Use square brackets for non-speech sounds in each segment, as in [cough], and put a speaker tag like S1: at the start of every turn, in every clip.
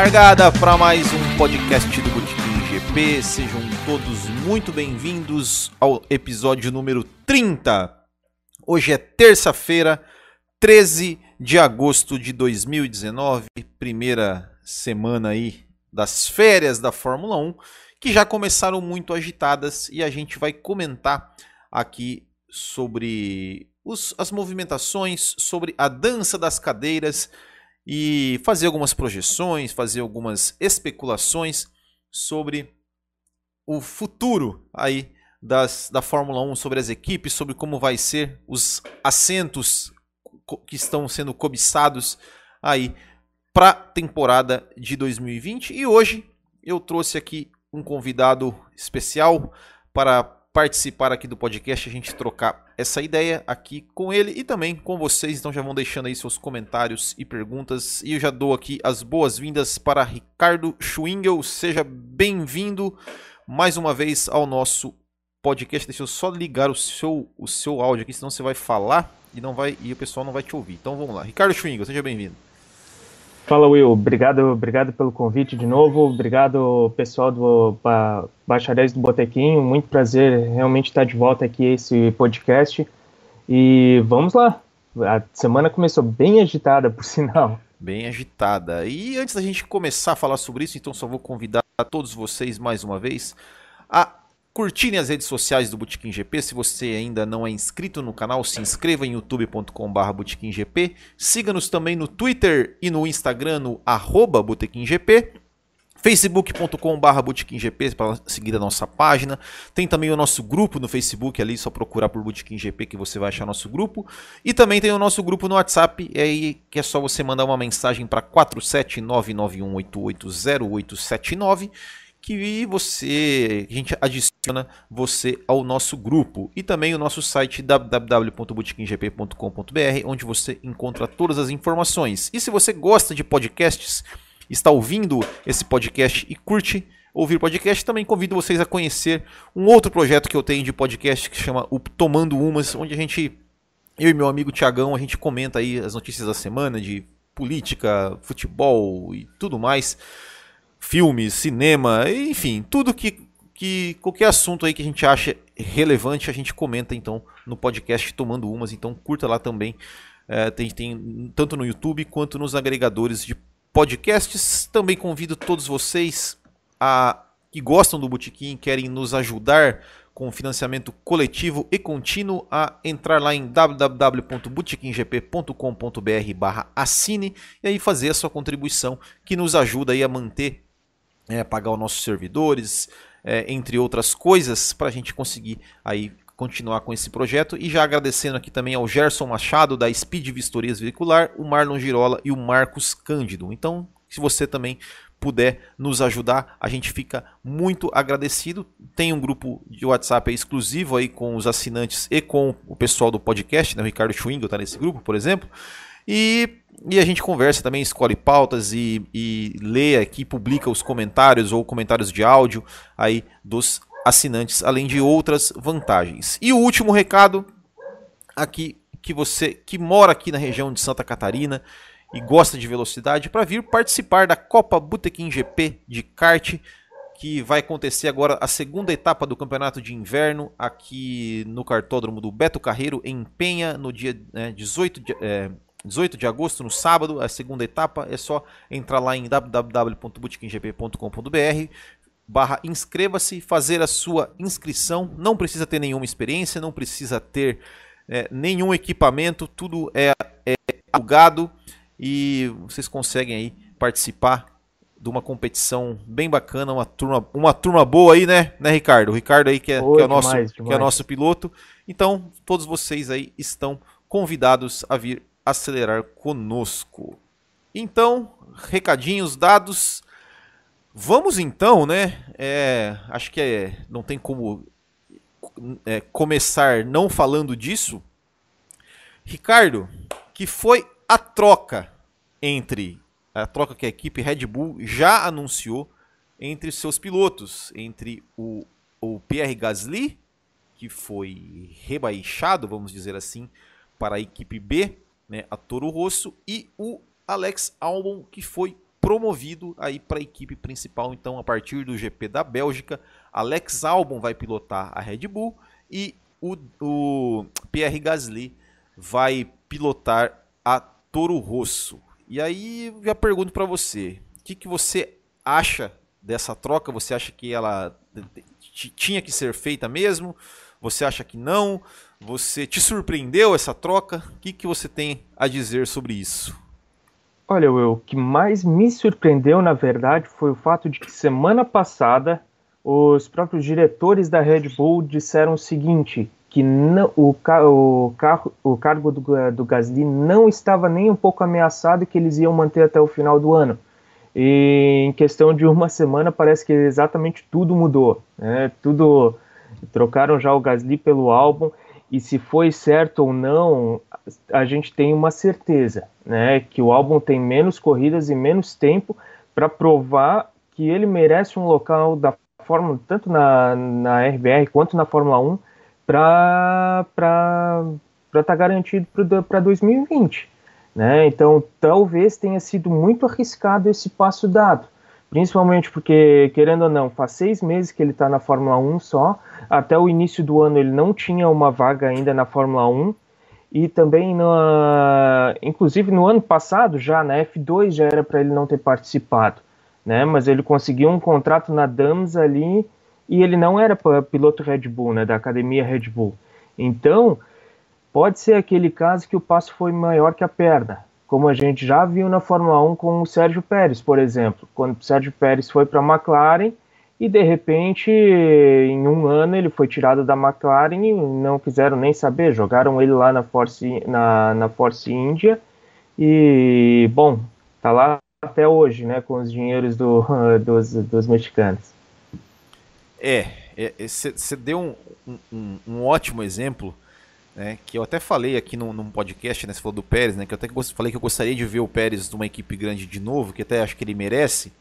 S1: Largada para mais um podcast do Botequim GP. Sejam todos muito bem-vindos ao episódio número 30. Hoje é terça-feira, 13 de agosto de 2019, primeira semana aí das férias da Fórmula 1, que já começaram muito agitadas e a gente vai comentar aqui sobre os, as movimentações, sobre a dança das cadeiras e fazer algumas projeções, fazer algumas especulações sobre o futuro aí das, da Fórmula 1, sobre as equipes, sobre como vai ser os assentos que estão sendo cobiçados aí para a temporada de 2020. E hoje eu trouxe aqui um convidado especial para participar aqui do podcast, a gente trocar essa ideia aqui com ele e também com vocês. Então já vão deixando aí seus comentários e perguntas. E eu já dou aqui as boas-vindas para Ricardo Schwingel. Seja bem-vindo mais uma vez ao nosso podcast. Deixa eu só ligar o seu, o seu áudio aqui, senão você vai falar e não vai e o pessoal não vai te ouvir. Então vamos lá. Ricardo Schwingel, seja bem-vindo.
S2: Fala Will, obrigado, obrigado pelo convite de novo, obrigado pessoal do ba Bacharéis do Botequinho, muito prazer realmente estar de volta aqui esse podcast. E vamos lá, a semana começou bem agitada por [laughs] sinal.
S1: Bem agitada. E antes da gente começar a falar sobre isso, então só vou convidar todos vocês mais uma vez a curtirem as redes sociais do Botequim GP. Se você ainda não é inscrito no canal, se inscreva em youtube.com.br GP. Siga-nos também no Twitter e no Instagram, no arroba GP facebook.com.br botequimgp para seguir a nossa página. Tem também o nosso grupo no Facebook ali, só procurar por Botequim GP que você vai achar nosso grupo. E também tem o nosso grupo no WhatsApp, é aí que é só você mandar uma mensagem para 47991880879 que você a gente adiciona você ao nosso grupo e também o nosso site www.botequimgp.com.br, onde você encontra todas as informações. E se você gosta de podcasts, está ouvindo esse podcast e curte ouvir podcast, também convido vocês a conhecer um outro projeto que eu tenho de podcast que chama o Tomando Umas, onde a gente eu e meu amigo Tiagão, a gente comenta aí as notícias da semana de política, futebol e tudo mais filmes, cinema, enfim, tudo que, que qualquer assunto aí que a gente acha relevante, a gente comenta então no podcast Tomando Umas, então curta lá também. É, tem, tem tanto no YouTube quanto nos agregadores de podcasts. Também convido todos vocês a que gostam do Botequim, querem nos ajudar com financiamento coletivo e contínuo a entrar lá em www.botequimgp.com.br barra assine e aí fazer a sua contribuição que nos ajuda aí a manter é, pagar os nossos servidores, é, entre outras coisas, para a gente conseguir aí continuar com esse projeto. E já agradecendo aqui também ao Gerson Machado, da Speed Vistorias Veicular, o Marlon Girola e o Marcos Cândido. Então, se você também puder nos ajudar, a gente fica muito agradecido. Tem um grupo de WhatsApp exclusivo aí com os assinantes e com o pessoal do podcast, né? O Ricardo Schwingel está nesse grupo, por exemplo. E e a gente conversa também, escolhe pautas e, e lê aqui, publica os comentários ou comentários de áudio aí dos assinantes, além de outras vantagens. E o último recado aqui que você que mora aqui na região de Santa Catarina e gosta de velocidade para vir participar da Copa Botequim GP de kart que vai acontecer agora a segunda etapa do campeonato de inverno aqui no cartódromo do Beto Carreiro em Penha no dia né, 18 de, é, 18 de agosto, no sábado, a segunda etapa. É só entrar lá em www.bootcampgp.com.br barra inscreva-se, fazer a sua inscrição. Não precisa ter nenhuma experiência, não precisa ter é, nenhum equipamento, tudo é, é alugado e vocês conseguem aí participar de uma competição bem bacana, uma turma, uma turma boa aí, né, né Ricardo? O Ricardo aí que é, Oi, que é, o nosso, demais, demais. que é nosso piloto. Então, todos vocês aí estão convidados a vir acelerar conosco. Então, recadinhos dados. Vamos então, né? É, acho que é, não tem como é, começar não falando disso. Ricardo, que foi a troca entre a troca que a equipe Red Bull já anunciou entre seus pilotos, entre o, o Pierre Gasly, que foi rebaixado, vamos dizer assim, para a equipe B, né, a Toro Rosso, e o Alex Albon, que foi promovido aí para a equipe principal. Então, a partir do GP da Bélgica, Alex Albon vai pilotar a Red Bull e o, o Pierre Gasly vai pilotar a Toro Rosso. E aí, já pergunto para você, o que, que você acha dessa troca? Você acha que ela tinha que ser feita mesmo? Você acha que não? Você te surpreendeu essa troca? O que, que você tem a dizer sobre isso?
S2: Olha, Will, o que mais me surpreendeu, na verdade, foi o fato de que semana passada os próprios diretores da Red Bull disseram o seguinte: que não, o, o, o cargo do, do Gasly não estava nem um pouco ameaçado e que eles iam manter até o final do ano. E em questão de uma semana parece que exatamente tudo mudou. Né? Tudo trocaram já o Gasly pelo álbum e se foi certo ou não, a gente tem uma certeza, né? Que o álbum tem menos corridas e menos tempo para provar que ele merece um local da Fórmula, tanto na, na RBR quanto na Fórmula 1, para estar tá garantido para 2020. Né? Então, talvez tenha sido muito arriscado esse passo dado, principalmente porque, querendo ou não, faz seis meses que ele está na Fórmula 1 só, até o início do ano ele não tinha uma vaga ainda na Fórmula 1, e também, na, inclusive no ano passado, já na F2 já era para ele não ter participado, né? mas ele conseguiu um contrato na Dams ali e ele não era piloto Red Bull, né, da academia Red Bull. Então, Pode ser aquele caso que o passo foi maior que a perna, como a gente já viu na Fórmula 1 com o Sérgio Pérez, por exemplo. Quando o Sérgio Pérez foi para a McLaren e de repente, em um ano, ele foi tirado da McLaren e não quiseram nem saber, jogaram ele lá na Force, na, na Force India e, bom, tá lá até hoje, né, com os dinheiros do, [laughs] dos, dos mexicanos.
S1: É, você é, deu um, um, um ótimo exemplo né, que eu até falei aqui no, num podcast, né, você falou do Pérez, né, que eu até falei que eu gostaria de ver o Pérez numa equipe grande de novo, que até acho que ele merece,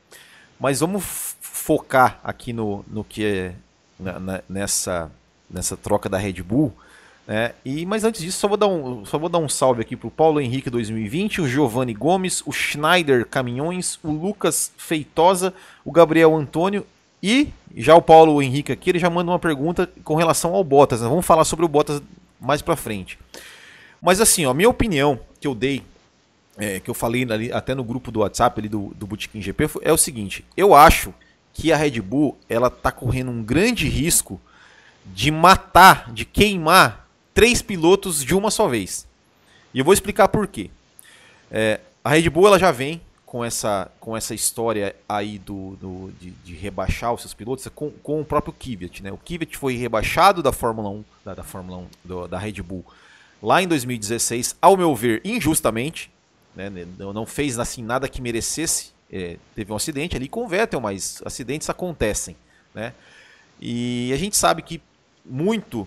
S1: mas vamos focar aqui no, no que é na, na, nessa, nessa troca da Red Bull, né, e, mas antes disso, só vou dar um, só vou dar um salve aqui para o Paulo Henrique 2020, o Giovanni Gomes, o Schneider Caminhões, o Lucas Feitosa, o Gabriel Antônio e já o Paulo Henrique aqui, ele já manda uma pergunta com relação ao Bottas. Né? Vamos falar sobre o Bottas mais pra frente. Mas assim, ó, minha opinião que eu dei, é, que eu falei ali, até no grupo do WhatsApp ali do, do Bootkin GP, é o seguinte: eu acho que a Red Bull ela tá correndo um grande risco de matar, de queimar três pilotos de uma só vez. E eu vou explicar por quê. É, a Red Bull ela já vem com essa, com essa história aí do, do de, de, rebaixar os seus pilotos com, com o próprio Kvyat. Né? O Kvyat foi rebaixado da Fórmula 1, da, da Fórmula 1, do, da Red Bull, lá em 2016, ao meu ver, injustamente. Né? Não fez assim, nada que merecesse. É, teve um acidente ali com o Vettel, mas acidentes acontecem. Né? E a gente sabe que muito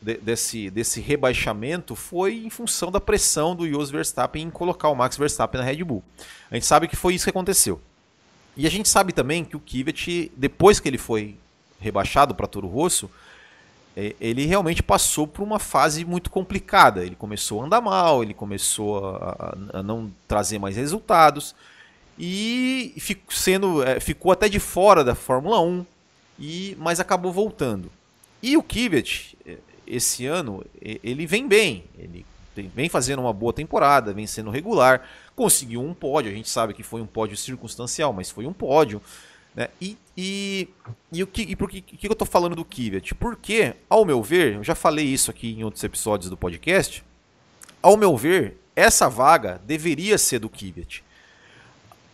S1: de, desse, desse rebaixamento foi em função da pressão do Jos Verstappen em colocar o Max Verstappen na Red Bull. A gente sabe que foi isso que aconteceu. E a gente sabe também que o Kvyat, depois que ele foi rebaixado para Toro Rosso, é, ele realmente passou por uma fase muito complicada. Ele começou a andar mal, ele começou a, a não trazer mais resultados e ficou, sendo, é, ficou até de fora da Fórmula 1, e, mas acabou voltando. E o Kvyat, esse ano ele vem bem, ele vem fazendo uma boa temporada, vem sendo regular, conseguiu um pódio, a gente sabe que foi um pódio circunstancial, mas foi um pódio. Né? E, e, e, o que, e por que, que eu estou falando do Kvyat? Porque, ao meu ver, eu já falei isso aqui em outros episódios do podcast, ao meu ver, essa vaga deveria ser do Kvyat.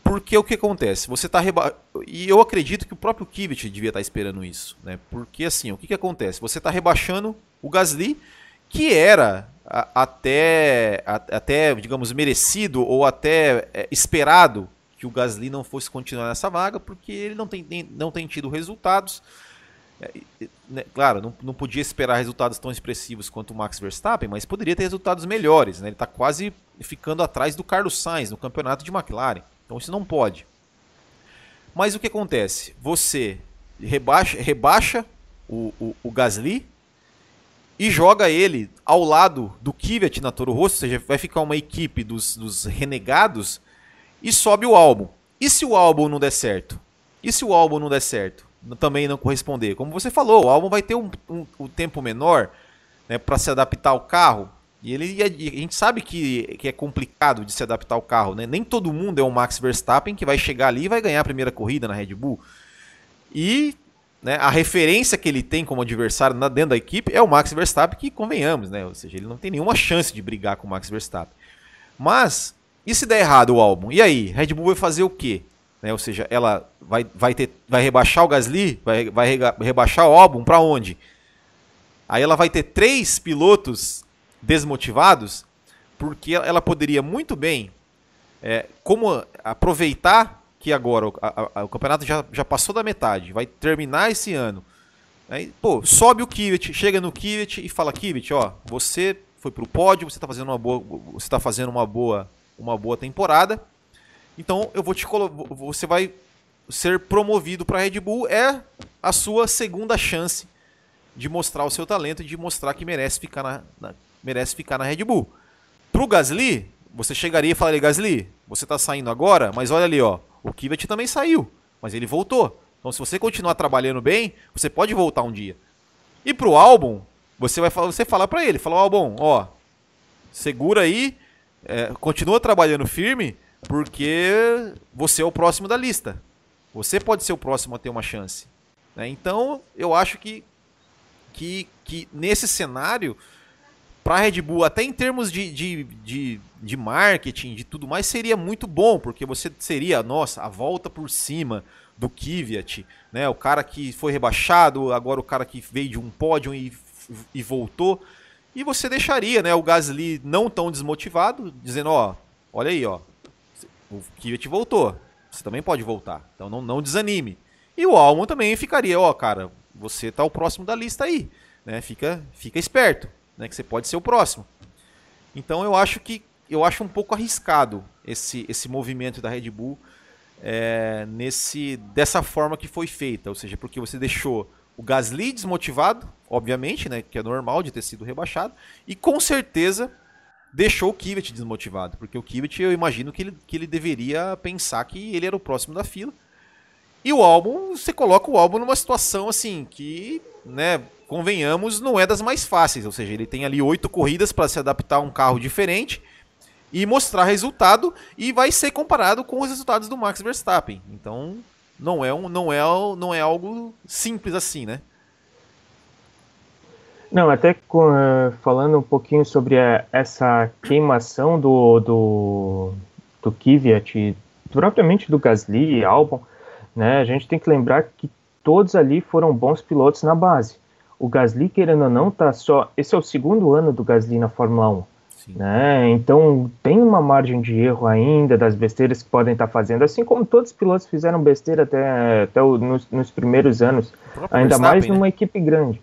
S1: Porque o que acontece? Você está reba... E eu acredito que o próprio Kvyat devia estar tá esperando isso. Né? Porque assim, o que, que acontece? Você está rebaixando o Gasly, que era a, até, a, até, digamos, merecido ou até é, esperado que o Gasly não fosse continuar nessa vaga, porque ele não tem, não tem tido resultados. É, né, claro, não, não podia esperar resultados tão expressivos quanto o Max Verstappen, mas poderia ter resultados melhores. Né? Ele está quase ficando atrás do Carlos Sainz no campeonato de McLaren. Então isso não pode. Mas o que acontece? Você rebaixa, rebaixa o, o, o Gasly e joga ele ao lado do Kvyat na Toro Rosso, ou seja, vai ficar uma equipe dos, dos renegados e sobe o álbum. E se o álbum não der certo? E se o álbum não der certo? Também não corresponder. Como você falou, o álbum vai ter um, um, um tempo menor né, para se adaptar ao carro. E ele a gente sabe que, que é complicado de se adaptar ao carro. Né? Nem todo mundo é o Max Verstappen que vai chegar ali e vai ganhar a primeira corrida na Red Bull. E né, a referência que ele tem como adversário na, dentro da equipe é o Max Verstappen, que convenhamos, né? Ou seja, ele não tem nenhuma chance de brigar com o Max Verstappen. Mas, e se der errado o álbum? E aí? Red Bull vai fazer o quê? Né, ou seja, ela vai, vai, ter, vai rebaixar o Gasly, vai, vai rebaixar o álbum para onde? Aí ela vai ter três pilotos desmotivados, porque ela poderia muito bem, é, como aproveitar que agora a, a, o campeonato já, já passou da metade, vai terminar esse ano. Aí, pô, sobe o Kivet, chega no Kivet e fala Kivet, ó, você foi pro pódio, você está fazendo uma boa, você tá fazendo uma boa, uma boa temporada. Então eu vou te você vai ser promovido para Red Bull é a sua segunda chance de mostrar o seu talento e de mostrar que merece ficar na, na merece ficar na Red Bull. Pro Gasly, você chegaria e falaria: Gasly, você tá saindo agora, mas olha ali, ó, o Kvyat também saiu, mas ele voltou. Então, se você continuar trabalhando bem, você pode voltar um dia. E pro álbum, você vai você falar para ele, falar: álbum, ó, segura aí, é, continua trabalhando firme, porque você é o próximo da lista. Você pode ser o próximo a ter uma chance. Né? Então, eu acho que que, que nesse cenário, para a Red Bull, até em termos de, de, de, de, marketing, de tudo mais, seria muito bom, porque você seria, nossa, a volta por cima do Kvyat, né? O cara que foi rebaixado, agora o cara que veio de um pódio e, e voltou. E você deixaria, né, o Gasly não tão desmotivado, dizendo, ó, olha aí, ó, o Kvyat voltou, você também pode voltar, então não, não desanime. E o Albon também ficaria, ó, cara, você tá o próximo da lista aí, né? Fica, fica esperto, né? Que você pode ser o próximo. Então eu acho que eu acho um pouco arriscado esse, esse movimento da Red Bull é, nesse dessa forma que foi feita, ou seja, porque você deixou o Gasly desmotivado, obviamente, né, que é normal de ter sido rebaixado, e com certeza deixou o Kvyat desmotivado, porque o Kvyat eu imagino que ele, que ele deveria pensar que ele era o próximo da fila e o álbum, você coloca o álbum numa situação assim que, né, convenhamos, não é das mais fáceis. Ou seja, ele tem ali oito corridas para se adaptar a um carro diferente e mostrar resultado e vai ser comparado com os resultados do Max Verstappen. Então, não é um, não é, não é algo simples assim, né?
S2: Não, até uh, falando um pouquinho sobre a, essa queimação do do, do Kvyat, propriamente do Gasly, Albon, né? A gente tem que lembrar que todos ali foram bons pilotos na base. O Gasly, querendo ou não, tá só. Esse é o segundo ano do Gasly na Fórmula 1. Né? Então tem uma margem de erro ainda das besteiras que podem estar tá fazendo, assim como todos os pilotos fizeram besteira até, até o, nos, nos, primeiros anos, ainda mais numa né? equipe grande.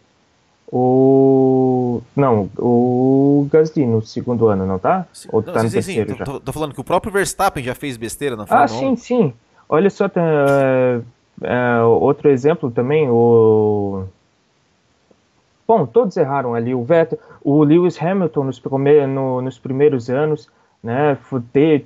S2: O. Não, o Gasly no segundo ano, não tá?
S1: Ou não, tá sim, no terceiro sim, já? Tô, tô, falando que o próprio Verstappen já fez besteira na Fórmula
S2: ah, 1. Ah, sim, sim. Olha só, uh, uh, outro exemplo também, o... Bom, todos erraram ali, o Vettel, o Lewis Hamilton nos, no, nos primeiros anos, né,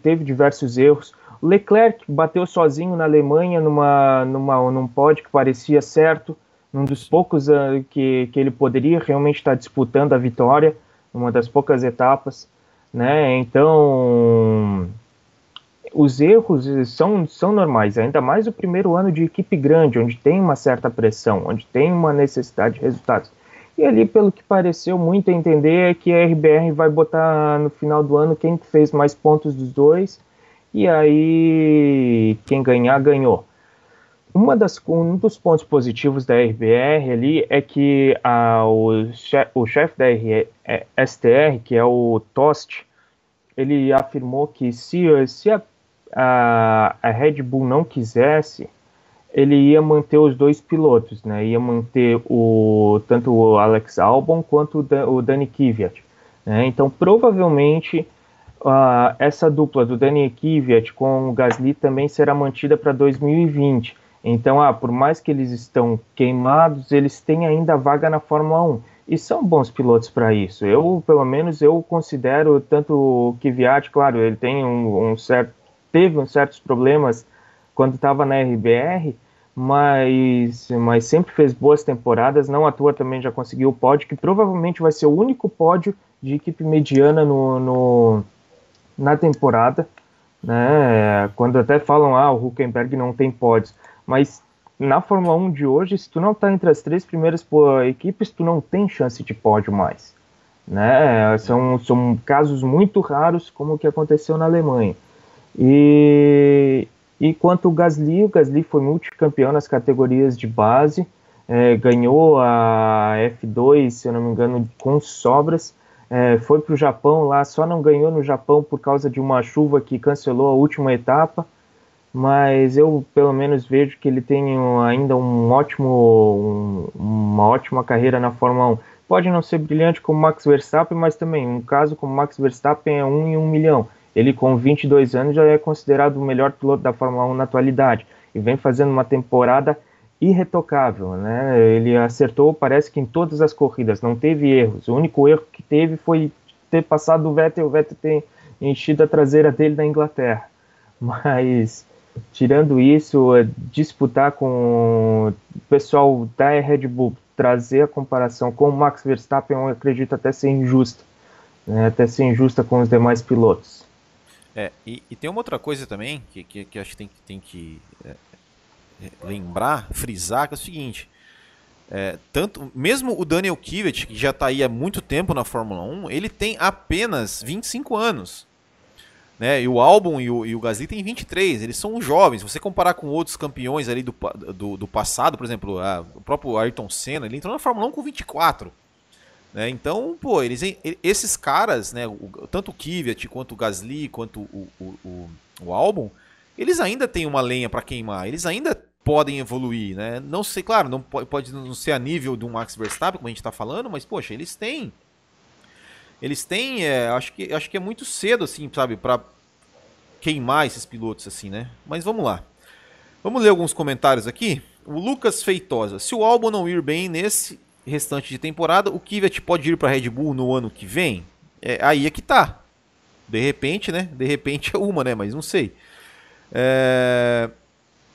S2: teve, diversos erros, o Leclerc bateu sozinho na Alemanha numa, numa, num pódio que parecia certo, num dos poucos uh, que, que ele poderia realmente estar disputando a vitória, uma das poucas etapas, né? Então, os erros são, são normais, ainda mais o primeiro ano de equipe grande, onde tem uma certa pressão, onde tem uma necessidade de resultados. E ali, pelo que pareceu muito entender, é que a RBR vai botar no final do ano quem fez mais pontos dos dois, e aí quem ganhar, ganhou. Uma das, um dos pontos positivos da RBR ali é que a, o, chefe, o chefe da RE, é, STR, que é o Tost, ele afirmou que se, se a a, a Red Bull não quisesse, ele ia manter os dois pilotos, né? Ia manter o tanto o Alex Albon quanto o, o Dani Kvyat. Né? Então, provavelmente uh, essa dupla do Dani Kvyat com o Gasly também será mantida para 2020. Então, ah, por mais que eles estão queimados, eles têm ainda vaga na Fórmula 1 e são bons pilotos para isso. Eu, pelo menos, eu considero tanto o Kvyat, claro, ele tem um, um certo teve uns certos problemas quando estava na RBR, mas, mas sempre fez boas temporadas, não à toa também já conseguiu o pódio, que provavelmente vai ser o único pódio de equipe mediana no, no na temporada, né? Quando até falam, ah, o Huckenberg não tem pódios, mas na Fórmula 1 de hoje, se tu não está entre as três primeiras equipes, tu não tem chance de pódio mais, né? São, são casos muito raros, como o que aconteceu na Alemanha. E, e quanto o Gasly, o Gasly foi multicampeão nas categorias de base, é, ganhou a F2, se eu não me engano, com sobras, é, foi para o Japão lá, só não ganhou no Japão por causa de uma chuva que cancelou a última etapa, mas eu pelo menos vejo que ele tem ainda um ótimo, um, uma ótima carreira na Fórmula 1. Pode não ser brilhante como Max Verstappen, mas também um caso como Max Verstappen é um em um milhão. Ele com 22 anos já é considerado o melhor piloto da Fórmula 1 na atualidade e vem fazendo uma temporada irretocável, né? Ele acertou, parece que em todas as corridas, não teve erros. O único erro que teve foi ter passado o Vettel, o Vettel ter enchido a traseira dele da Inglaterra. Mas tirando isso, é, disputar com o pessoal da Red Bull, trazer a comparação com o Max Verstappen, eu acredito até ser injusta, né? até ser injusta com os demais pilotos.
S1: É, e, e, tem uma outra coisa também que, que, que acho que tem, tem que é, é, lembrar, frisar, que é o seguinte. É, tanto, mesmo o Daniel Kivet, que já está aí há muito tempo na Fórmula 1, ele tem apenas 25 anos. Né? E o Albon e o, e o Gasly têm 23, eles são jovens. Se você comparar com outros campeões ali do, do, do passado, por exemplo, a, o próprio Ayrton Senna, ele entrou na Fórmula 1 com 24. Né? Então, pô, eles, esses caras, né, o, tanto o Kvyat quanto o Gasly, quanto o, o, o, o Albon, eles ainda têm uma lenha para queimar, eles ainda podem evoluir, né? Não sei, claro, não pode, não ser a nível do Max Verstappen, como a gente está falando, mas poxa, eles têm eles têm, é, acho que acho que é muito cedo assim, sabe, para queimar esses pilotos assim, né? Mas vamos lá. Vamos ler alguns comentários aqui. O Lucas Feitosa, se o Albon não ir bem nesse restante de temporada, o Kvyat pode ir para Red Bull no ano que vem? É, aí é que tá. De repente, né? De repente é uma, né? Mas não sei. É,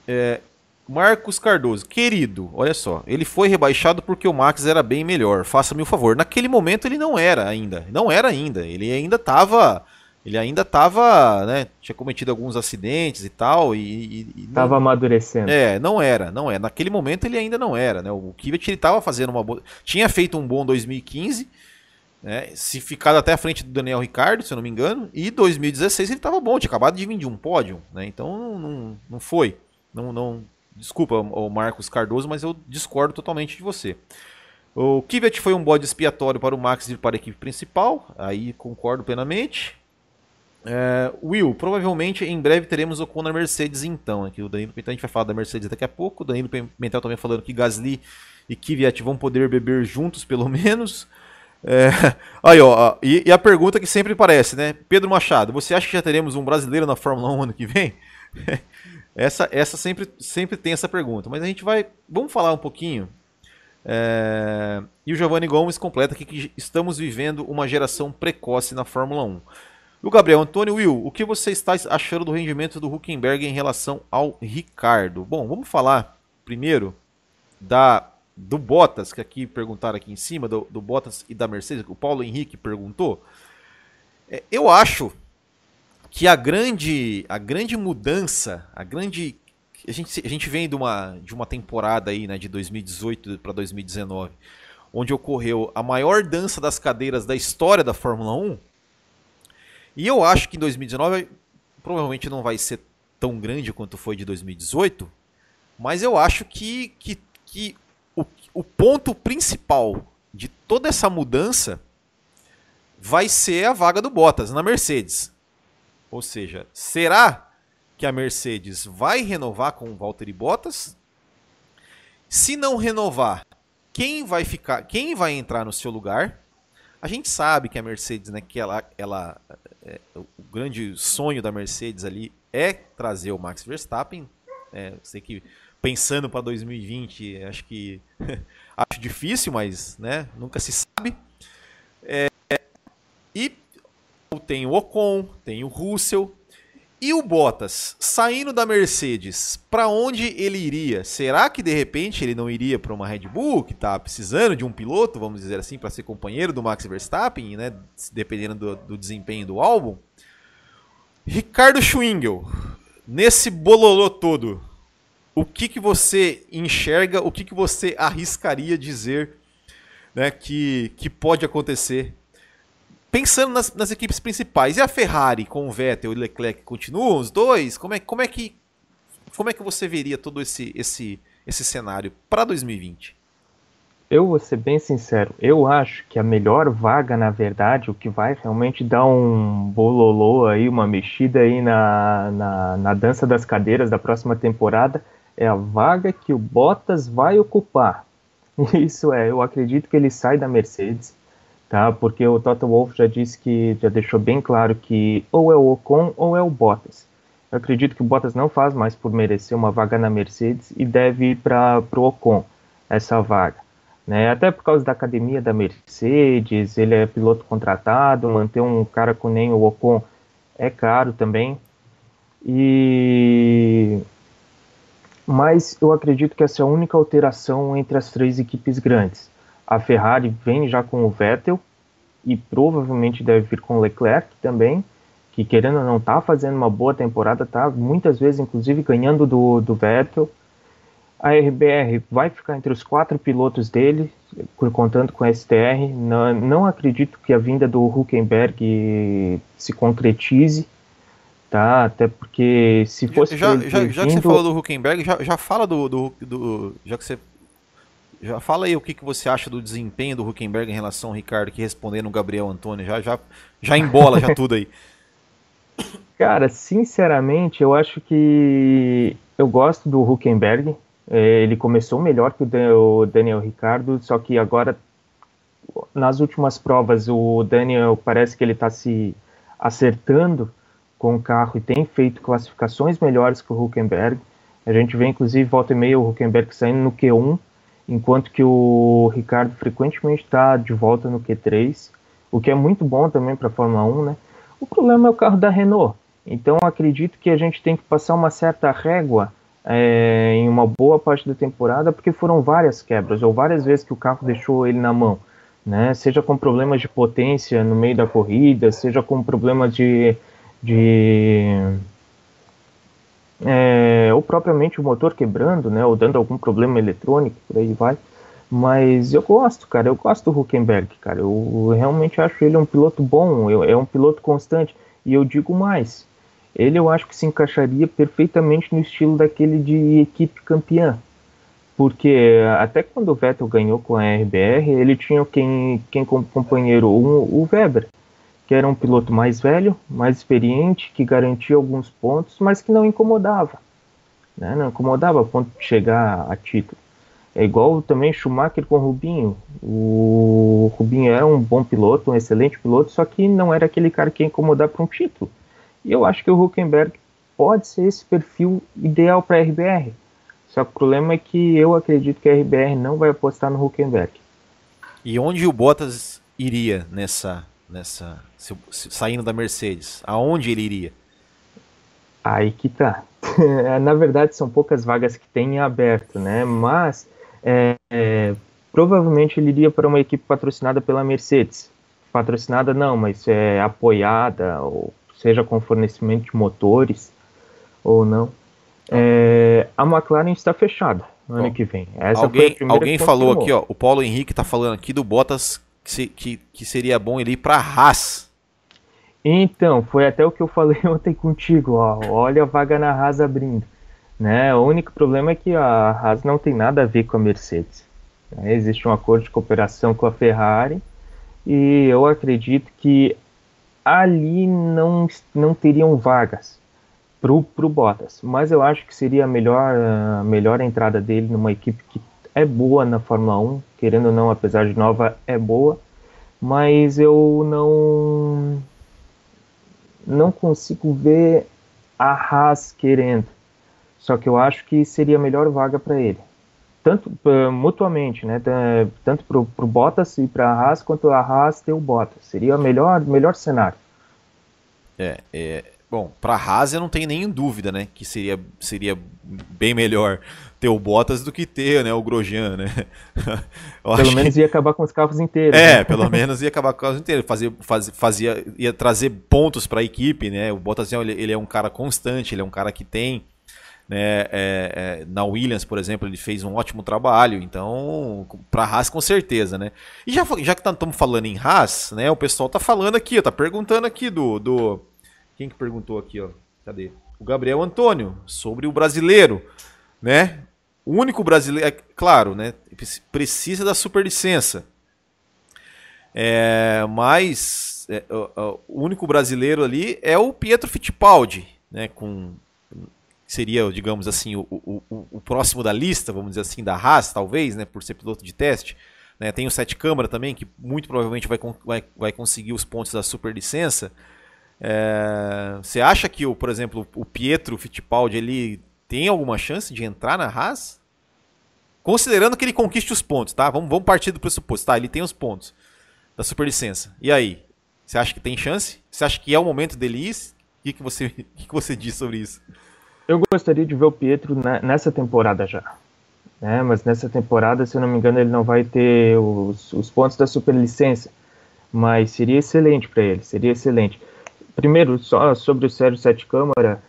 S1: é, Marcos Cardoso, querido, olha só, ele foi rebaixado porque o Max era bem melhor. Faça-me o favor. Naquele momento ele não era ainda, não era ainda. Ele ainda estava, ele ainda estava, né? Tinha cometido alguns acidentes e tal e,
S2: estava amadurecendo.
S1: É, não era, não é. Naquele momento ele ainda não era, né? O Kivet ele estava fazendo uma boa, tinha feito um bom 2015 né? Se ficado até a frente do Daniel Ricardo, se eu não me engano, e 2016 ele estava bom, tinha acabado de vir de um pódio, né? Então não, não foi. Não, não, desculpa, o Marcos Cardoso, mas eu discordo totalmente de você. O Kvyat foi um bode expiatório para o Max ir para a equipe principal, aí concordo plenamente. É, Will, provavelmente em breve teremos o Ocon na Mercedes então. Aqui o Danilo Pimentel, a gente vai falar da Mercedes daqui a pouco. O Danilo Pimentel também falando que Gasly e Kvyat vão poder beber juntos, pelo [laughs] menos. É, aí, ó, e, e, a pergunta que sempre aparece, né? Pedro Machado, você acha que já teremos um brasileiro na Fórmula 1 ano que vem? [laughs] essa essa sempre, sempre tem essa pergunta, mas a gente vai. Vamos falar um pouquinho. É, e o Giovanni Gomes completa aqui que estamos vivendo uma geração precoce na Fórmula 1. O Gabriel Antônio Will, o que você está achando do rendimento do Huckenberg em relação ao Ricardo? Bom, vamos falar primeiro da do Bottas, que aqui perguntaram aqui em cima, do, do Bottas e da Mercedes, o Paulo Henrique perguntou. É, eu acho que a grande, a grande mudança, a grande. A gente, a gente vem de uma, de uma temporada aí, né, de 2018 para 2019, onde ocorreu a maior dança das cadeiras da história da Fórmula 1. E eu acho que em 2019 provavelmente não vai ser tão grande quanto foi de 2018, mas eu acho que, que, que o, o ponto principal de toda essa mudança vai ser a vaga do Bottas na Mercedes. Ou seja, será que a Mercedes vai renovar com o Valtteri Bottas? Se não renovar, quem vai ficar, quem vai entrar no seu lugar? A gente sabe que a Mercedes, né, que ela, ela é, o grande sonho da Mercedes ali é trazer o Max Verstappen. É, sei que pensando para 2020, acho que [laughs] acho difícil, mas né, nunca se sabe. É, e tem o Ocon, tem o Russell. E o Bottas, saindo da Mercedes, para onde ele iria? Será que de repente ele não iria para uma Red Bull, que tá precisando de um piloto, vamos dizer assim, para ser companheiro do Max Verstappen, né? Dependendo do, do desempenho do álbum. Ricardo Schwingel, nesse bololô todo, o que, que você enxerga, o que, que você arriscaria dizer né, que, que pode acontecer pensando nas, nas, equipes principais, e a Ferrari com o Vettel e o Leclerc continuam os dois? Como é, como é que como é que você veria todo esse esse esse cenário para 2020?
S2: Eu vou ser bem sincero, eu acho que a melhor vaga, na verdade, o que vai realmente dar um bololô aí, uma mexida aí na, na, na dança das cadeiras da próxima temporada, é a vaga que o Bottas vai ocupar. [laughs] Isso é, eu acredito que ele sai da Mercedes, tá? Porque o Toto Wolff já disse que já deixou bem claro que ou é o Ocon ou é o Bottas. Eu acredito que o Bottas não faz mais por merecer uma vaga na Mercedes e deve ir para o Ocon essa vaga. Né? Até por causa da academia da Mercedes, ele é piloto contratado, manter um cara com nem o Ocon é caro também. E mas eu acredito que essa é a única alteração entre as três equipes grandes. A Ferrari vem já com o Vettel e provavelmente deve vir com o Leclerc também, que querendo ou não está fazendo uma boa temporada, tá muitas vezes inclusive ganhando do, do Vettel. A RBR vai ficar entre os quatro pilotos dele, contando com a STR. Não, não acredito que a vinda do Huckenberg se concretize, tá? Até porque se fosse.
S1: Já, já, já que você falou do Huckenberg, já, já fala do, do, do, Já que você já fala aí o que, que você acha do desempenho do Huckenberg em relação ao Ricardo, que respondendo o Gabriel Antônio. Já, já, já embola já tudo aí. [laughs]
S2: Cara, sinceramente, eu acho que eu gosto do Huckenberg. É, ele começou melhor que o Daniel Ricardo, só que agora, nas últimas provas, o Daniel parece que ele está se acertando com o carro e tem feito classificações melhores que o Huckenberg. A gente vê, inclusive, volta e meia o Huckenberg saindo no Q1 enquanto que o Ricardo frequentemente está de volta no Q3, o que é muito bom também para a Fórmula 1, né? O problema é o carro da Renault, então acredito que a gente tem que passar uma certa régua é, em uma boa parte da temporada, porque foram várias quebras, ou várias vezes que o carro deixou ele na mão, né? Seja com problemas de potência no meio da corrida, seja com problemas de, de é, ou propriamente o motor quebrando, né, ou dando algum problema eletrônico, por aí vai. Mas eu gosto, cara, eu gosto do Huckenberg, cara. Eu realmente acho ele um piloto bom, é um piloto constante. E eu digo mais, ele eu acho que se encaixaria perfeitamente no estilo daquele de equipe campeã. Porque até quando o Vettel ganhou com a RBR, ele tinha quem, quem como companheiro o, o Weber que era um piloto mais velho, mais experiente, que garantia alguns pontos, mas que não incomodava. Né? Não incomodava a ponto de chegar a título. É igual também Schumacher com Rubinho. O Rubinho era um bom piloto, um excelente piloto, só que não era aquele cara que ia incomodar para um título. E eu acho que o Huckenberg pode ser esse perfil ideal para a RBR. Só que o problema é que eu acredito que a RBR não vai apostar no Huckenberg.
S1: E onde o Bottas iria nessa nessa se, se, saindo da Mercedes? Aonde ele iria?
S2: Aí que tá. [laughs] Na verdade, são poucas vagas que tem aberto, né? Mas é, é, provavelmente ele iria para uma equipe patrocinada pela Mercedes. Patrocinada não, mas é apoiada, ou seja com fornecimento de motores ou não. É, a McLaren está fechada no ano que vem.
S1: Essa alguém alguém falou aqui, ó. O Paulo Henrique está falando aqui do Bottas que, que, que seria bom ele ir para Haas.
S2: Então, foi até o que eu falei [laughs] ontem contigo, ó. Olha a vaga na Haas abrindo. Né? O único problema é que a Haas não tem nada a ver com a Mercedes. Né? Existe um acordo de cooperação com a Ferrari e eu acredito que ali não, não teriam vagas pro, pro Bottas. Mas eu acho que seria a melhor, a melhor entrada dele numa equipe que é boa na Fórmula 1, querendo ou não, apesar de nova, é boa, mas eu não não consigo ver a Haas querendo. Só que eu acho que seria a melhor vaga para ele. Tanto uh, mutuamente, né? Tanto para o Bottas e para a Haas, quanto a Haas ter o Bottas. Seria o melhor, melhor cenário.
S1: É, é, bom, para a Haas eu não tenho nem dúvida, né, que seria, seria bem melhor ter o Bottas do que ter, né, o Grosjean, né? [laughs]
S2: pelo menos que... ia acabar com os carros inteiros.
S1: É, né? pelo [laughs] menos ia acabar com os carros inteiros, fazia, fazia, fazia ia trazer pontos para a equipe, né? O Bottas ele, ele é um cara constante, ele é um cara que tem né, é, é, na Williams, por exemplo, ele fez um ótimo trabalho, então, para Haas com certeza, né? E já, já que estamos tá, falando em Haas, né, o pessoal tá falando aqui, tá perguntando aqui do, do... Quem que perguntou aqui, ó? Cadê? O Gabriel Antônio, sobre o brasileiro, né? O único brasileiro, é claro, né, precisa da superlicença, é, mas é, o, o único brasileiro ali é o Pietro Fittipaldi, né, com seria, digamos assim, o, o, o, próximo da lista, vamos dizer assim, da Haas, talvez, né, por ser piloto de teste. Né, tem o Sete Câmara também, que muito provavelmente vai, vai, vai conseguir os pontos da superlicença. É, você acha que, o, por exemplo, o Pietro Fittipaldi ele tem alguma chance de entrar na Haas? Considerando que ele conquiste os pontos, tá? Vamos, vamos partir do pressuposto, tá? Ele tem os pontos da superlicença. E aí? Você acha que tem chance? Você acha que é o momento dele ir? O que, que, você, [laughs] o que, que você diz sobre isso?
S2: Eu gostaria de ver o Pietro nessa temporada já. Né? Mas nessa temporada, se eu não me engano, ele não vai ter os, os pontos da superlicença. Mas seria excelente para ele, seria excelente. Primeiro, só sobre o Sérgio Sete Câmara,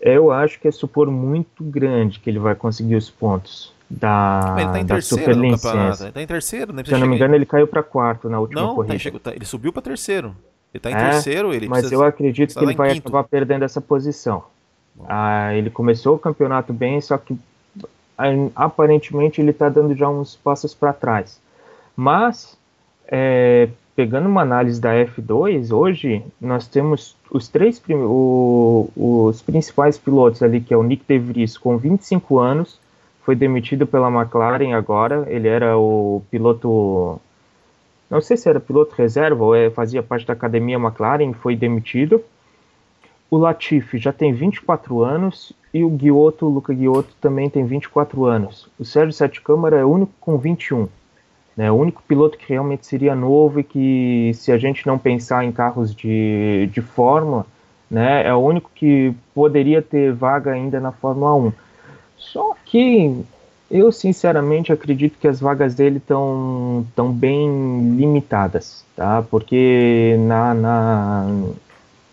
S2: eu acho que é supor muito grande que ele vai conseguir os pontos da, ele tá em da superlicença.
S1: Ele tá em terceiro, né?
S2: Se eu não me engano, ele caiu para quarto na última
S1: não, tá
S2: corrida.
S1: Tá, ele subiu para terceiro. Ele tá em é, terceiro, ele
S2: Mas eu acredito que ele vai quinto. acabar perdendo essa posição. Ah, ele começou o campeonato bem, só que aparentemente ele está dando já uns passos para trás. Mas, é, pegando uma análise da F2, hoje nós temos os três o, os principais pilotos ali, que é o Nick De Vries, com 25 anos, foi demitido pela McLaren agora, ele era o piloto, não sei se era piloto reserva ou é, fazia parte da academia McLaren, foi demitido. O Latifi já tem 24 anos e o Guioto, o Luca Guioto, também tem 24 anos. O Sérgio Sete Câmara é o único com 21. Né, o único piloto que realmente seria novo e que, se a gente não pensar em carros de, de Fórmula, né, é o único que poderia ter vaga ainda na Fórmula 1. Só que eu, sinceramente, acredito que as vagas dele estão tão bem limitadas, tá? Porque na, na,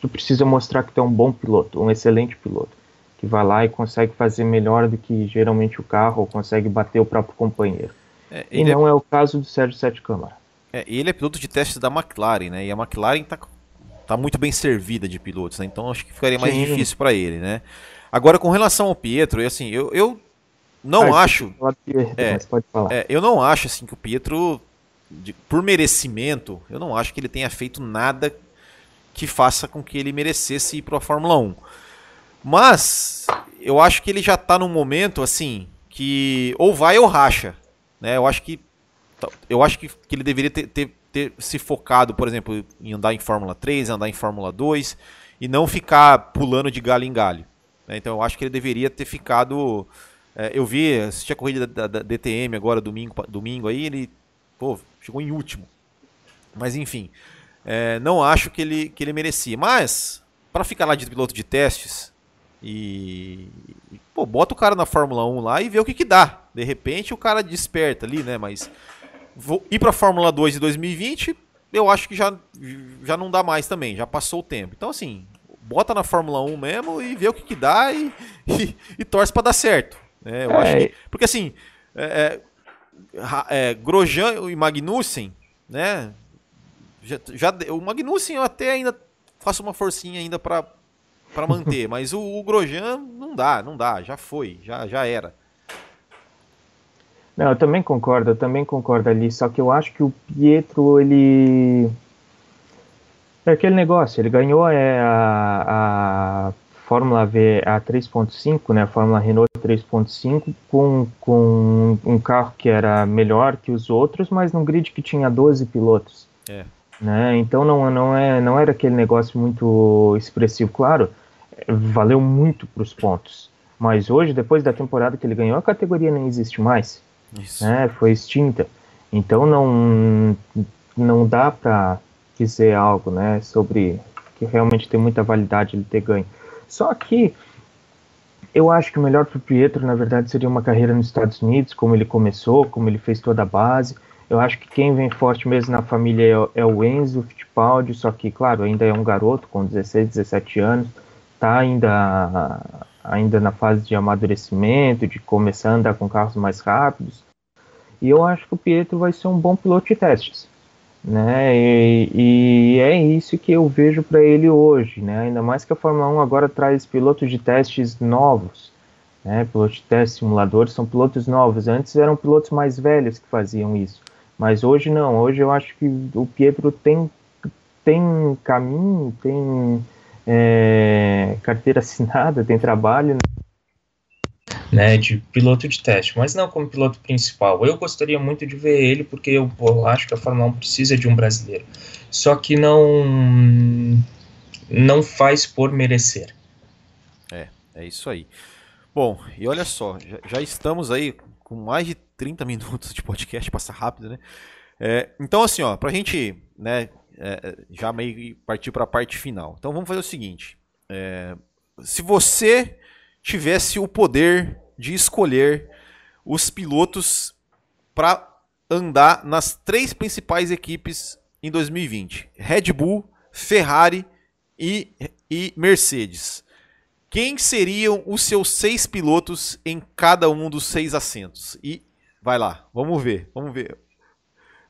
S2: tu precisa mostrar que tu é um bom piloto, um excelente piloto, que vai lá e consegue fazer melhor do que geralmente o carro, ou consegue bater o próprio companheiro. É, e não é... é... o caso do Sérgio Sete Câmara.
S1: É, ele é piloto de testes da McLaren, né? E a McLaren tá, tá muito bem servida de pilotos, né? Então acho que ficaria mais Sim. difícil para ele, né? Agora, com relação ao Pietro, assim, eu, eu não ah, acho. Pietro, é, é, eu não acho assim que o Pietro, de, por merecimento, eu não acho que ele tenha feito nada que faça com que ele merecesse ir para a Fórmula 1. Mas eu acho que ele já está num momento assim que ou vai ou racha, né? Eu acho que eu acho que, que ele deveria ter, ter, ter se focado, por exemplo, em andar em Fórmula 3, andar em Fórmula 2 e não ficar pulando de galho em galho. Né? Então eu acho que ele deveria ter ficado. É, eu vi, assisti a corrida da, da, DTM agora domingo, domingo aí, ele pô, chegou em último. Mas enfim, é, não acho que ele, que ele merecia. Mas, para ficar lá de piloto de testes e. Pô, bota o cara na Fórmula 1 lá e vê o que, que dá. De repente o cara desperta ali, né? Mas vou ir para Fórmula 2 em 2020, eu acho que já, já não dá mais também, já passou o tempo. Então, assim, bota na Fórmula 1 mesmo e vê o que, que dá e, [laughs] e, e torce para dar certo. Né? Eu é. acho que, porque, assim, é, é, é Grosjean e Magnussen, né? Já, já, o Magnussen eu até ainda faço uma forcinha ainda para para manter, [laughs] mas o, o, Grosjean não dá, não dá, já foi, já, já era.
S2: Não, eu também concordo, eu também concordo ali, só que eu acho que o Pietro, ele... É aquele negócio, ele ganhou é, a, a Fórmula V a 3.5, né, a Fórmula Renault 3.5, com, com um carro que era melhor que os outros, mas num grid que tinha 12 pilotos. É. Né? Então não, não, é, não era aquele negócio muito expressivo. Claro, valeu muito para os pontos. Mas hoje, depois da temporada que ele ganhou, a categoria nem existe mais. Né? Foi extinta. Então não, não dá para dizer algo né, sobre, que realmente tem muita validade ele ter ganho. Só que eu acho que o melhor para o Pietro, na verdade, seria uma carreira nos Estados Unidos, como ele começou, como ele fez toda a base. Eu acho que quem vem forte mesmo na família é, é o Enzo Fittipaldi, só que, claro, ainda é um garoto com 16, 17 anos, está ainda, ainda na fase de amadurecimento, de começar a andar com carros mais rápidos. E eu acho que o Pietro vai ser um bom piloto de testes. Né? E, e é isso que eu vejo para ele hoje, né? Ainda mais que a Fórmula 1 agora traz pilotos de testes novos, né? Pilotos de testes simuladores são pilotos novos. Antes eram pilotos mais velhos que faziam isso, mas hoje não. Hoje eu acho que o Pietro tem tem caminho, tem é, carteira [laughs] assinada, tem trabalho. Né?
S3: né, de piloto de teste, mas não como piloto principal. Eu gostaria muito de ver ele, porque eu, eu acho que a Fórmula 1 precisa de um brasileiro. Só que não não faz por merecer.
S1: É, é isso aí. Bom, e olha só, já, já estamos aí com mais de 30 minutos de podcast, [laughs] passa rápido, né? É, então, assim, ó, pra gente né, é, já meio partir para a parte final. Então, vamos fazer o seguinte: é, se você tivesse o poder de escolher os pilotos para andar nas três principais equipes em 2020: Red Bull, Ferrari e, e Mercedes. Quem seriam os seus seis pilotos em cada um dos seis assentos? E vai lá, vamos ver, vamos ver.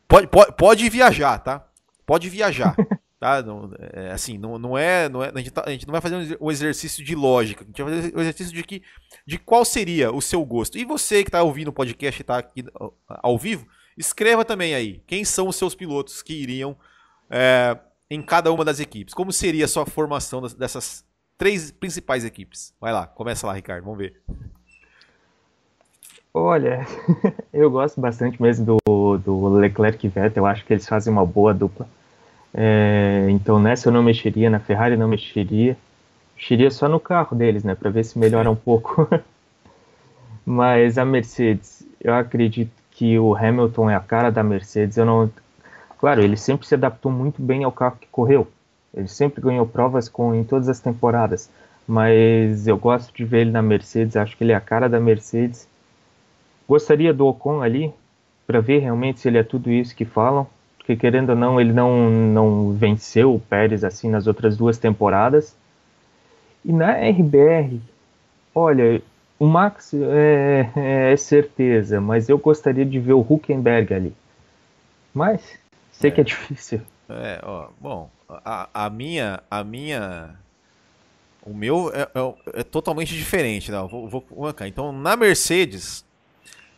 S1: Pode, pode, pode viajar, tá? Pode viajar. [laughs] Tá? Não, é, assim, não, não, é, não é a, gente tá, a gente não vai fazer um exercício de lógica, a gente vai fazer um exercício de, que, de qual seria o seu gosto. E você que está ouvindo o podcast e está aqui ao vivo, escreva também aí quem são os seus pilotos que iriam é, em cada uma das equipes. Como seria a sua formação dessas três principais equipes? Vai lá, começa lá, Ricardo, vamos ver.
S2: Olha, [laughs] eu gosto bastante mesmo do, do Leclerc e Vettel, eu acho que eles fazem uma boa dupla. É, então nessa eu não mexeria, na Ferrari não mexeria. Mexeria só no carro deles, né, para ver se melhora um pouco. [laughs] Mas a Mercedes, eu acredito que o Hamilton é a cara da Mercedes. Eu não, claro, ele sempre se adaptou muito bem ao carro que correu. Ele sempre ganhou provas com em todas as temporadas. Mas eu gosto de ver ele na Mercedes. Acho que ele é a cara da Mercedes. Gostaria do Ocon ali para ver realmente se ele é tudo isso que falam porque querendo ou não, ele não, não venceu o Pérez assim nas outras duas temporadas. E na RBR, olha, o Max é, é certeza, mas eu gostaria de ver o Huckenberg ali. Mas sei é. que é difícil.
S1: É, ó, bom, a, a minha, a minha, o meu é, é, é totalmente diferente, né? Vou, vou, vou, então na Mercedes,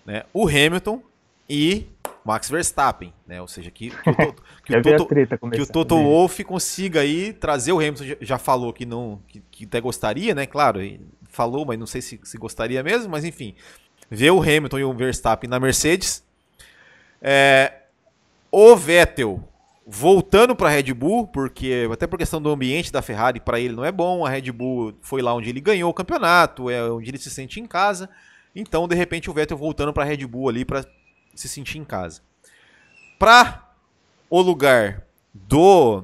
S1: né? O Hamilton e Max Verstappen, né? Ou seja, que, que, o, [laughs] Toto, que, o, Toto, que o Toto Wolff consiga aí trazer o Hamilton. Já falou que não, que, que até gostaria, né? Claro, falou, mas não sei se, se gostaria mesmo, mas enfim. Ver o Hamilton e o Verstappen na Mercedes. É, o Vettel voltando para a Red Bull, porque até por questão do ambiente da Ferrari para ele não é bom. A Red Bull foi lá onde ele ganhou o campeonato, é onde ele se sente em casa. Então, de repente, o Vettel voltando para a Red Bull ali para se sentir em casa. Para o lugar do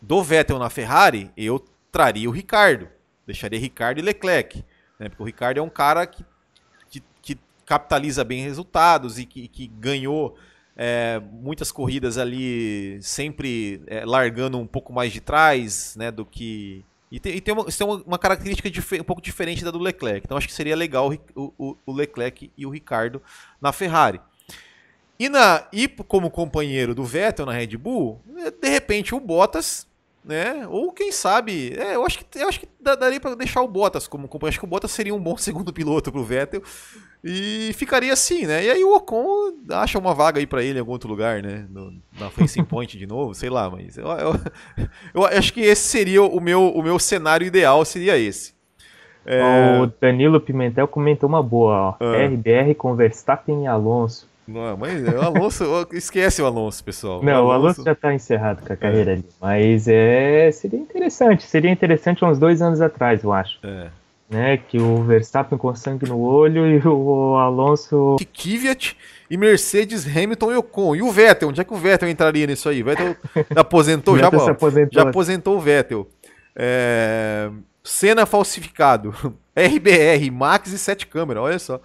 S1: do Vettel na Ferrari, eu traria o Ricardo. Deixaria Ricardo e Leclerc. Né? Porque o Ricardo é um cara que, que, que capitaliza bem resultados e que, que ganhou é, muitas corridas ali, sempre é, largando um pouco mais de trás né, do que. E tem, e tem, uma, tem uma, característica um pouco diferente da do Leclerc. Então acho que seria legal o, o, o Leclerc e o Ricardo na Ferrari. E, na, e como companheiro do Vettel na Red Bull, de repente o Bottas, né? Ou quem sabe, é, eu acho que eu acho que daria para deixar o Bottas como companheiro. Acho que o Bottas seria um bom [laughs] segundo piloto pro Vettel e ficaria assim, né? E aí o Ocon acha uma vaga aí para ele em algum outro lugar, né? No, na Racing [laughs] Point de novo, sei lá, mas eu, eu, [laughs] eu, acho que esse seria o meu, o meu cenário ideal, seria esse.
S2: É... O Danilo Pimentel comentou uma boa, ó. Ah. RBR com Verstappen e Alonso.
S1: Não, mas o Alonso, esquece o Alonso, pessoal.
S2: Não, o Alonso, o Alonso já está encerrado com a carreira é. ali. Mas é, seria interessante, seria interessante uns dois anos atrás, eu acho. É. Né, que o Verstappen com sangue no olho e o Alonso.
S1: Kvyat e Mercedes, Hamilton e Ocon. E o Vettel, onde é que o Vettel entraria nisso aí? O Vettel [laughs] aposentou, já,
S2: Vettel se aposentou.
S1: já aposentou o Vettel. É... Senna falsificado. [laughs] RBR, Max e sete câmeras, olha só.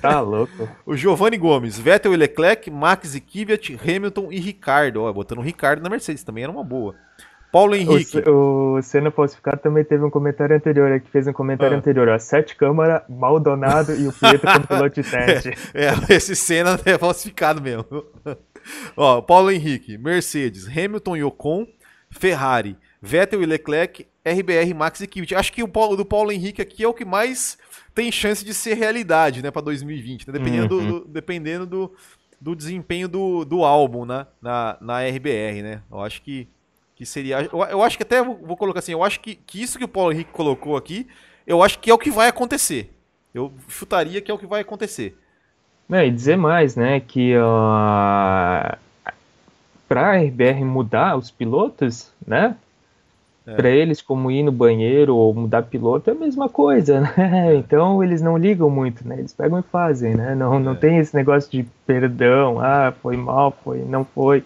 S2: Tá louco.
S1: O Giovanni Gomes, Vettel e Leclerc, Max e Kvyat, Hamilton e Ricardo. Ó, botando o Ricardo na Mercedes, também era uma boa. Paulo Henrique.
S2: O, o Senna falsificado também teve um comentário anterior aqui, fez um comentário
S1: Ah.
S2: anterior, ó. Sete câmara, Maldonado e o Pietro como piloto de [laughs] teste.
S1: É, esse Senna é falsificado mesmo. Ó, Paulo Henrique, Mercedes, Hamilton e Ocon, Ferrari, Vettel e Leclerc, RBR, Max e Kvyat. Acho que o Paulo, do Paulo Henrique aqui é o que mais tem chance de ser realidade, né, para 2020, né? dependendo, do,
S2: Uhum.
S1: do- dependendo do, do desempenho do, do álbum na, na, na RBR, né? Eu acho que, que seria. Eu, eu acho que até vou, vou colocar assim, eu acho que, que isso que o Paulo Henrique colocou aqui, eu acho que é o que vai acontecer. Eu chutaria que é o que vai acontecer.
S2: Não, e dizer mais, né, que uh, para a RBR mudar os pilotos, né,
S1: É.
S2: para eles como ir no banheiro ou mudar piloto é a mesma coisa, [laughs] né? Então eles não ligam muito, né? Eles pegam e fazem, né? Não, não
S1: É.
S2: tem esse negócio de perdão, ah, foi mal, foi, não foi.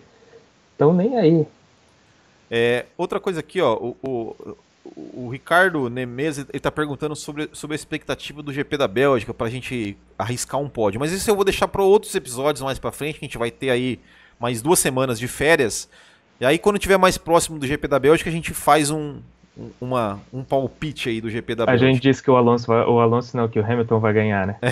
S2: Então nem aí.
S1: É, outra coisa aqui, ó, o, o, o Ricardo Nemes, ele tá perguntando sobre, sobre a expectativa do GP da Bélgica pra gente arriscar um pódio. Mas isso eu vou deixar para outros episódios mais pra frente, que a gente vai ter aí mais duas semanas de férias. E aí quando tiver mais próximo do GP da Bélgica, a gente faz um, um- uma, um palpite aí do GP da
S2: A
S1: Bélgica.
S2: gente disse que o Alonso, vai, o Alonso não, que o Hamilton vai ganhar, né? [laughs]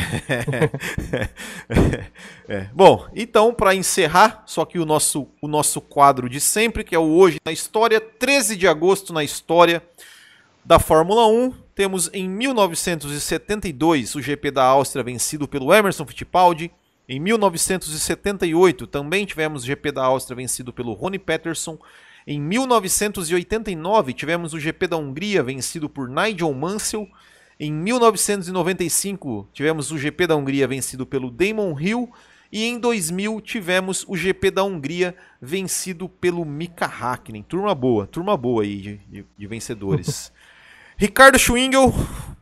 S1: É. Bom, então, para encerrar, só que o nosso, o nosso quadro de sempre, que é o Hoje na História, 13 de agosto na história da Fórmula 1, temos em 1972 o GP da Áustria vencido pelo Emerson Fittipaldi. Em 1978 também tivemos o GP da Áustria vencido pelo Ronnie Peterson. Em 1989 tivemos o GP da Hungria vencido por Nigel Mansell. Em 1995 tivemos o GP da Hungria vencido pelo Damon Hill e em 2000 tivemos o GP da Hungria vencido pelo Mika Hakkinen. Turma boa, turma boa aí de, de- de vencedores. [laughs] Ricardo Schwingel,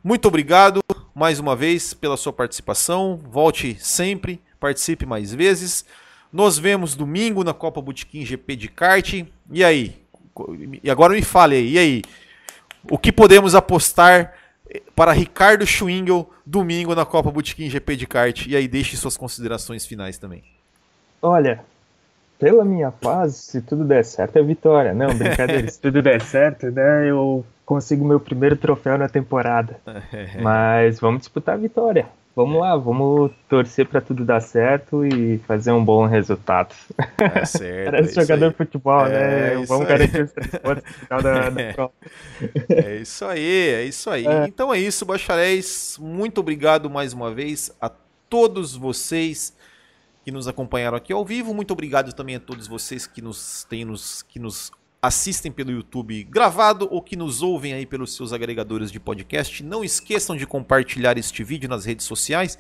S1: muito obrigado mais uma vez pela sua participação. Volte sempre, participe mais vezes. Nos vemos domingo na Copa Botequim GP de kart. E aí? E agora me fale aí, e aí? O que podemos apostar para Ricardo Schwingel domingo na Copa Botequim GP de kart? E aí deixe suas considerações finais também.
S2: Olha, pela minha fase, se tudo der certo, é vitória. Não, brincadeira, se tudo der certo, né, eu consigo meu primeiro troféu na temporada. [laughs] Mas vamos disputar a vitória. Vamos lá, vamos torcer para tudo dar certo e fazer um bom resultado.
S1: Tá [laughs] certo.
S2: Parece
S1: é
S2: jogador
S1: aí.
S2: de futebol,
S1: É,
S2: né? Vamos garantir os três pontos no final da, da [laughs] prova.
S1: É isso aí, é isso aí.
S2: É.
S1: Então é isso, bacharéis. Muito obrigado mais uma vez a todos vocês que nos acompanharam aqui ao vivo. Muito obrigado também a todos vocês que nos têm nos que nos assistem pelo YouTube gravado ou que nos ouvem aí pelos seus agregadores de podcast. Não esqueçam de compartilhar este vídeo nas redes sociais.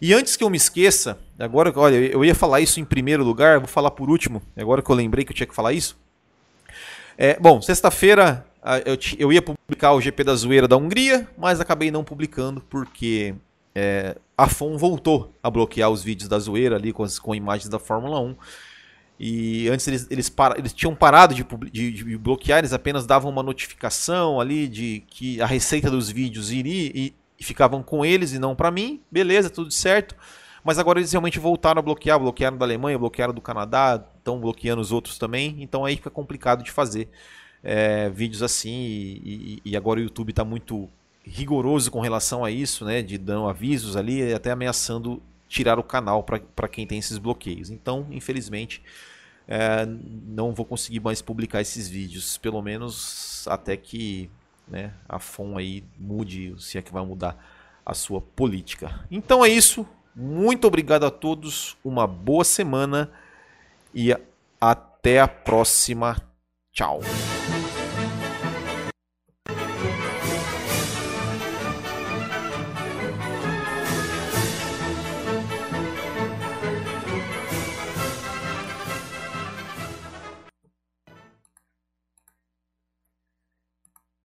S1: E antes que eu me esqueça, agora, olha, eu ia falar isso em primeiro lugar, vou falar por último, agora que eu lembrei que eu tinha que falar isso. É, bom, sexta-feira eu, eu ia publicar o GP da Zoeira da Hungria, mas acabei não publicando porque é, a FOM voltou a bloquear os vídeos da Zoeira ali com, as, com imagens da Fórmula 1. E antes eles, eles, para- eles tinham parado de, de- de bloquear, eles apenas davam uma notificação ali de que a receita dos vídeos iria e, e ficavam com eles e não para mim. Beleza, tudo certo. Mas agora eles realmente voltaram a bloquear, bloquearam da Alemanha, bloquearam do Canadá, estão bloqueando os outros também. Então aí fica complicado de fazer é, vídeos assim. E, e- e agora o YouTube está muito rigoroso com relação a isso, né? De dando avisos ali, até ameaçando tirar o canal para quem tem esses bloqueios. Então, infelizmente, é, não vou conseguir mais publicar esses vídeos, pelo menos até que né, a FON aí mude, se é que vai mudar a sua política. Então é isso. Muito obrigado a todos. Uma boa semana e até a próxima. Tchau.